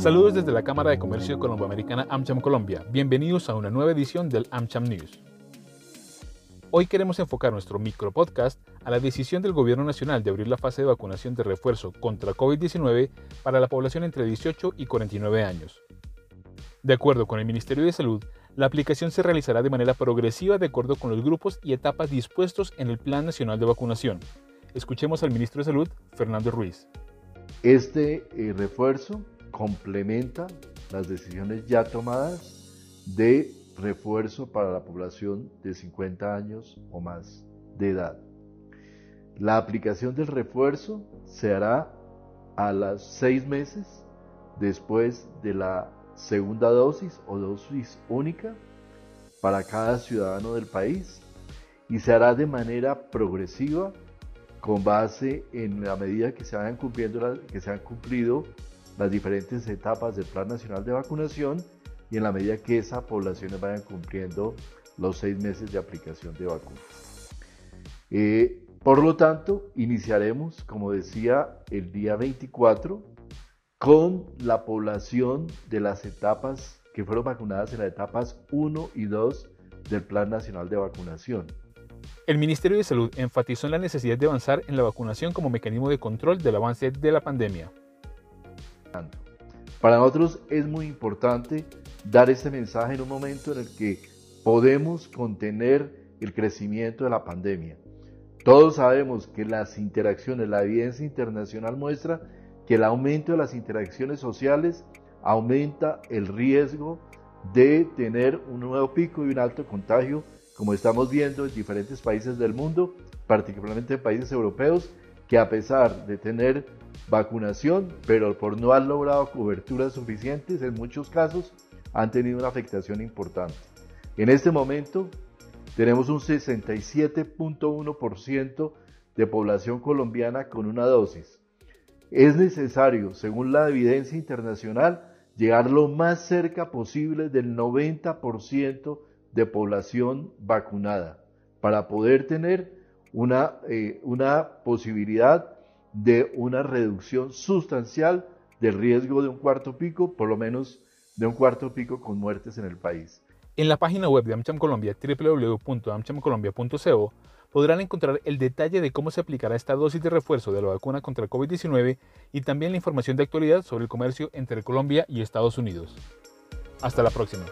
Saludos desde la Cámara de Comercio Colomboamericana AmCham Colombia. Bienvenidos a una nueva edición del AmCham News. Hoy queremos enfocar nuestro micro podcast a la decisión del Gobierno Nacional de abrir la fase de vacunación de refuerzo contra COVID-19 para la población entre 18 y 49 años. De acuerdo con el Ministerio de Salud, la aplicación se realizará de manera progresiva de acuerdo con los grupos y etapas dispuestos en el Plan Nacional de Vacunación. Escuchemos al ministro de Salud, Fernando Ruiz. Este eh, refuerzo complementa las decisiones ya tomadas de refuerzo para la población de 50 años o más de edad. La aplicación del refuerzo se hará a las seis meses después de la segunda dosis o dosis única para cada ciudadano del país y se hará de manera progresiva con base en la medida que se vayan cumpliendo que se han cumplido las diferentes etapas del Plan Nacional de Vacunación y en la medida que esas poblaciones vayan cumpliendo los seis meses de aplicación de vacunas. Eh, por lo tanto, iniciaremos, como decía, el día 24 con la población de las etapas que fueron vacunadas en las etapas 1 y 2 del Plan Nacional de Vacunación. El Ministerio de Salud enfatizó en la necesidad de avanzar en la vacunación como mecanismo de control del avance de la pandemia. Para nosotros es muy importante dar este mensaje en un momento en el que podemos contener el crecimiento de la pandemia. Todos sabemos que las interacciones, la evidencia internacional muestra que el aumento de las interacciones sociales aumenta el riesgo de tener un nuevo pico y un alto contagio, como estamos viendo en diferentes países del mundo, particularmente en países europeos, que a pesar de tener vacunación, pero por no haber logrado coberturas suficientes, en muchos casos han tenido una afectación importante. En este momento tenemos un 67.1% de población colombiana con una dosis. Es necesario, según la evidencia internacional, llegar lo más cerca posible del 90% de población vacunada para poder tener una, eh, una posibilidad de una reducción sustancial del riesgo de un cuarto pico, por lo menos de un cuarto pico con muertes en el país. En la página web de AmCham Colombia, www.amchamcolombia.co, podrán encontrar el detalle de cómo se aplicará esta dosis de refuerzo de la vacuna contra el COVID-19 y también la información de actualidad sobre el comercio entre Colombia y Estados Unidos. Hasta la próxima.